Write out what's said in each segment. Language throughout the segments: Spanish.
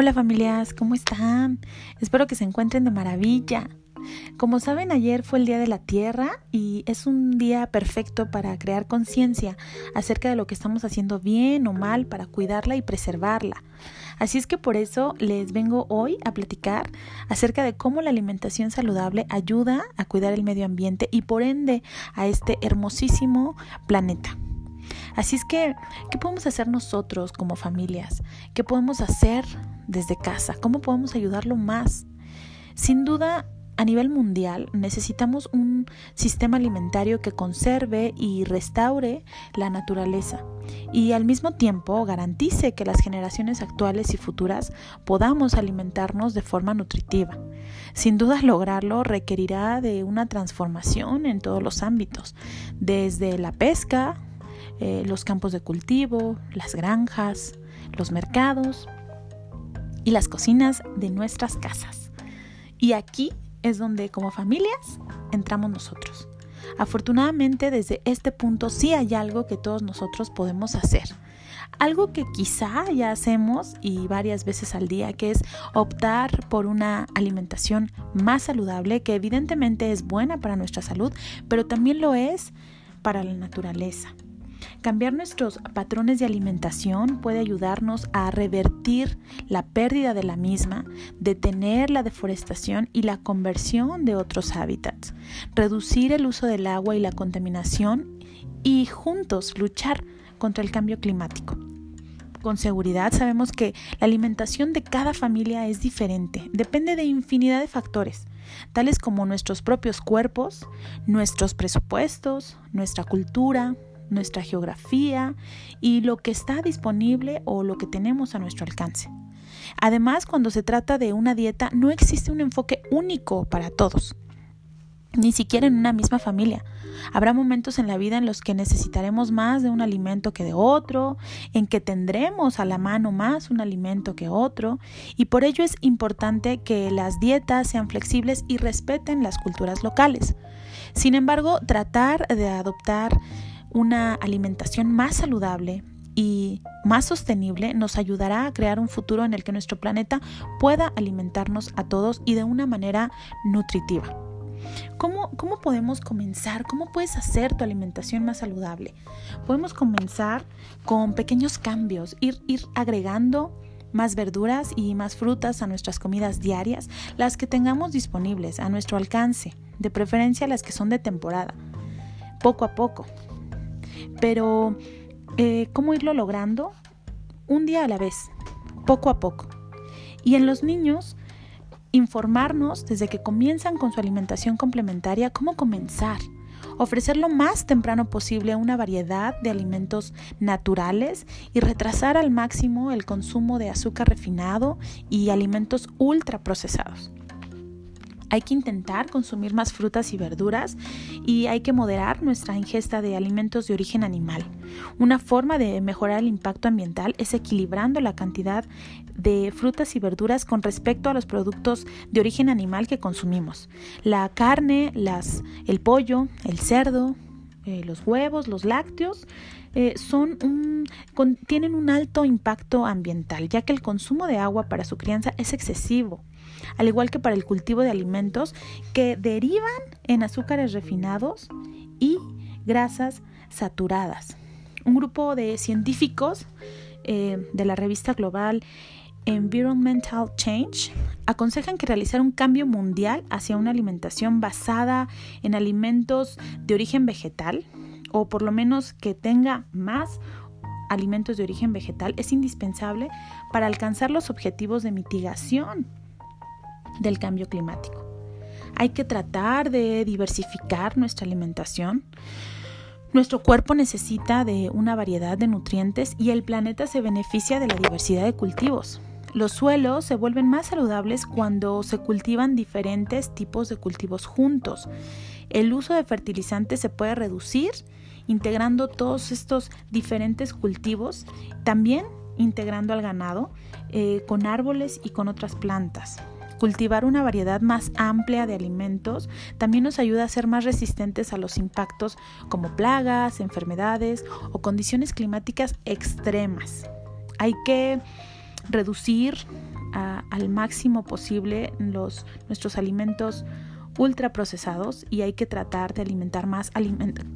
Hola familias, ¿cómo están? Espero que se encuentren de maravilla. Como saben, ayer fue el Día de la Tierra y es un día perfecto para crear conciencia acerca de lo que estamos haciendo bien o mal para cuidarla y preservarla. Así es que por eso les vengo hoy a platicar acerca de cómo la alimentación saludable ayuda a cuidar el medio ambiente y por ende a este hermosísimo planeta. Así es que, ¿qué podemos hacer nosotros como familias? ¿Qué podemos hacer desde casa? ¿Cómo podemos ayudarlo más? Sin duda, a nivel mundial necesitamos un sistema alimentario que conserve y restaure la naturaleza y al mismo tiempo garantice que las generaciones actuales y futuras podamos alimentarnos de forma nutritiva. Sin duda lograrlo requerirá de una transformación en todos los ámbitos, desde la pesca, eh, los campos de cultivo, las granjas, los mercados y las cocinas de nuestras casas. Y aquí es donde como familias entramos nosotros. Afortunadamente desde este punto sí hay algo que todos nosotros podemos hacer. Algo que quizá ya hacemos y varias veces al día, que es optar por una alimentación más saludable, que evidentemente es buena para nuestra salud, pero también lo es para la naturaleza. Cambiar nuestros patrones de alimentación puede ayudarnos a revertir la pérdida de la misma, detener la deforestación y la conversión de otros hábitats, reducir el uso del agua y la contaminación y juntos luchar contra el cambio climático. Con seguridad sabemos que la alimentación de cada familia es diferente, depende de infinidad de factores, tales como nuestros propios cuerpos, nuestros presupuestos, nuestra cultura, nuestra geografía y lo que está disponible o lo que tenemos a nuestro alcance. Además, cuando se trata de una dieta, no existe un enfoque único para todos, ni siquiera en una misma familia. Habrá momentos en la vida en los que necesitaremos más de un alimento que de otro, en que tendremos a la mano más un alimento que otro, y por ello es importante que las dietas sean flexibles y respeten las culturas locales. Sin embargo, tratar de adoptar una alimentación más saludable y más sostenible nos ayudará a crear un futuro en el que nuestro planeta pueda alimentarnos a todos y de una manera nutritiva. ¿Cómo, ¿Cómo, podemos comenzar? ¿Cómo puedes hacer tu alimentación más saludable? Podemos comenzar con pequeños cambios, ir, ir agregando más verduras y más frutas a nuestras comidas diarias, las que tengamos disponibles a nuestro alcance, de preferencia las que son de temporada, poco a poco. Pero, eh, ¿cómo irlo logrando? Un día a la vez, poco a poco. Y en los niños, informarnos desde que comienzan con su alimentación complementaria, cómo comenzar. Ofrecer lo más temprano posible una variedad de alimentos naturales y retrasar al máximo el consumo de azúcar refinado y alimentos ultraprocesados hay que intentar consumir más frutas y verduras y hay que moderar nuestra ingesta de alimentos de origen animal. Una forma de mejorar el impacto ambiental es equilibrando la cantidad de frutas y verduras con respecto a los productos de origen animal que consumimos. La carne, las, el pollo, el cerdo, eh, los huevos, los lácteos, eh, son un, tienen un alto impacto ambiental, ya que el consumo de agua para su crianza es excesivo al igual que para el cultivo de alimentos que derivan en azúcares refinados y grasas saturadas. Un grupo de científicos eh, de la revista global Environmental Change aconsejan que realizar un cambio mundial hacia una alimentación basada en alimentos de origen vegetal, o por lo menos que tenga más alimentos de origen vegetal, es indispensable para alcanzar los objetivos de mitigación del cambio climático. Hay que tratar de diversificar nuestra alimentación. Nuestro cuerpo necesita de una variedad de nutrientes y el planeta se beneficia de la diversidad de cultivos. Los suelos se vuelven más saludables cuando se cultivan diferentes tipos de cultivos juntos. El uso de fertilizantes se puede reducir integrando todos estos diferentes cultivos, también integrando al ganado eh, con árboles y con otras plantas. Cultivar una variedad más amplia de alimentos también nos ayuda a ser más resistentes a los impactos como plagas, enfermedades o condiciones climáticas extremas. Hay que reducir al máximo posible los, nuestros alimentos ultraprocesados y hay que tratar de alimentar más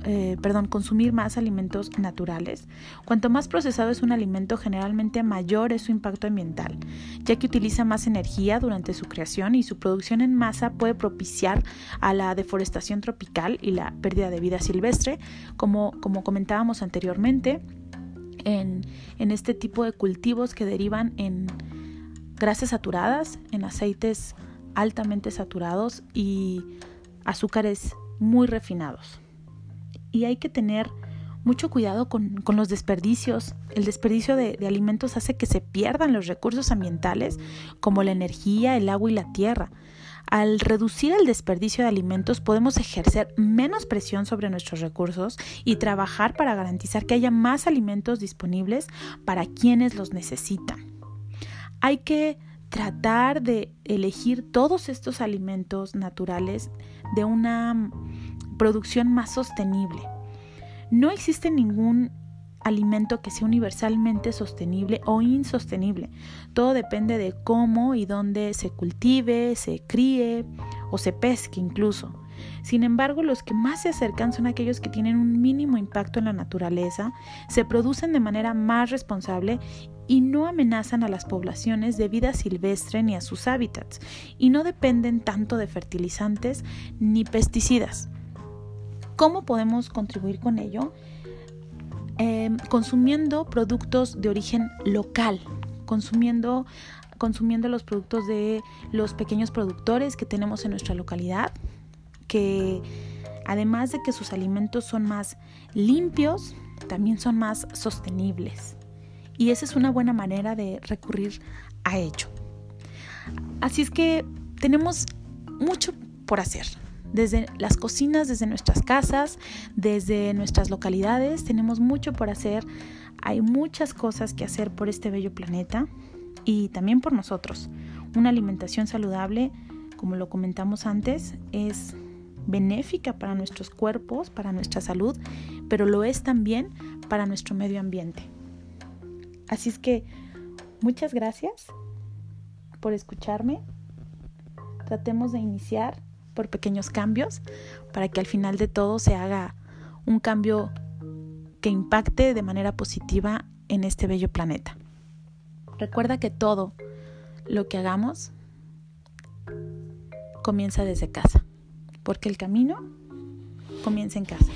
eh, perdón, consumir más alimentos naturales. Cuanto más procesado es un alimento, generalmente mayor es su impacto ambiental, ya que utiliza más energía durante su creación y su producción en masa puede propiciar a la deforestación tropical y la pérdida de vida silvestre, como, como comentábamos anteriormente. En, en este tipo de cultivos que derivan en grasas saturadas, en aceites altamente saturados y azúcares muy refinados. Y hay que tener mucho cuidado con, los desperdicios. El desperdicio de, de, alimentos hace que se pierdan los recursos ambientales como la energía, el agua y la tierra. Al reducir el desperdicio de alimentos podemos ejercer menos presión sobre nuestros recursos y trabajar para garantizar que haya más alimentos disponibles para quienes los necesitan. Hay que tratar de elegir todos estos alimentos naturales de una producción más sostenible. No existe ningún alimento que sea universalmente sostenible o insostenible. Todo depende de cómo y dónde se cultive, se críe o se pesque incluso. Sin embargo, los que más se acercan son aquellos que tienen un mínimo impacto en la naturaleza, se producen de manera más responsable y no amenazan a las poblaciones de vida silvestre ni a sus hábitats, y no dependen tanto de fertilizantes ni pesticidas. ¿Cómo podemos contribuir con ello? Em, consumiendo productos de origen local, consumiendo, consumiendo los productos de los pequeños productores que tenemos en nuestra localidad, que además de que sus alimentos son más limpios, también son más sostenibles. Y esa es una buena manera de recurrir a ello. Así es que tenemos mucho por hacer. Desde las cocinas, desde nuestras casas, desde nuestras localidades, tenemos mucho por hacer. Hay muchas cosas que hacer por este bello planeta y también por nosotros. Una alimentación saludable, como lo comentamos antes, es benéfica para nuestros cuerpos, para nuestra salud, pero lo es también para nuestro medio ambiente. Así es que muchas gracias por escucharme. Tratemos de iniciar por pequeños cambios para que al final de todo se haga un cambio que impacte de manera positiva en este bello planeta. Recuerda que todo lo que hagamos comienza desde casa, porque el camino comienza en casa.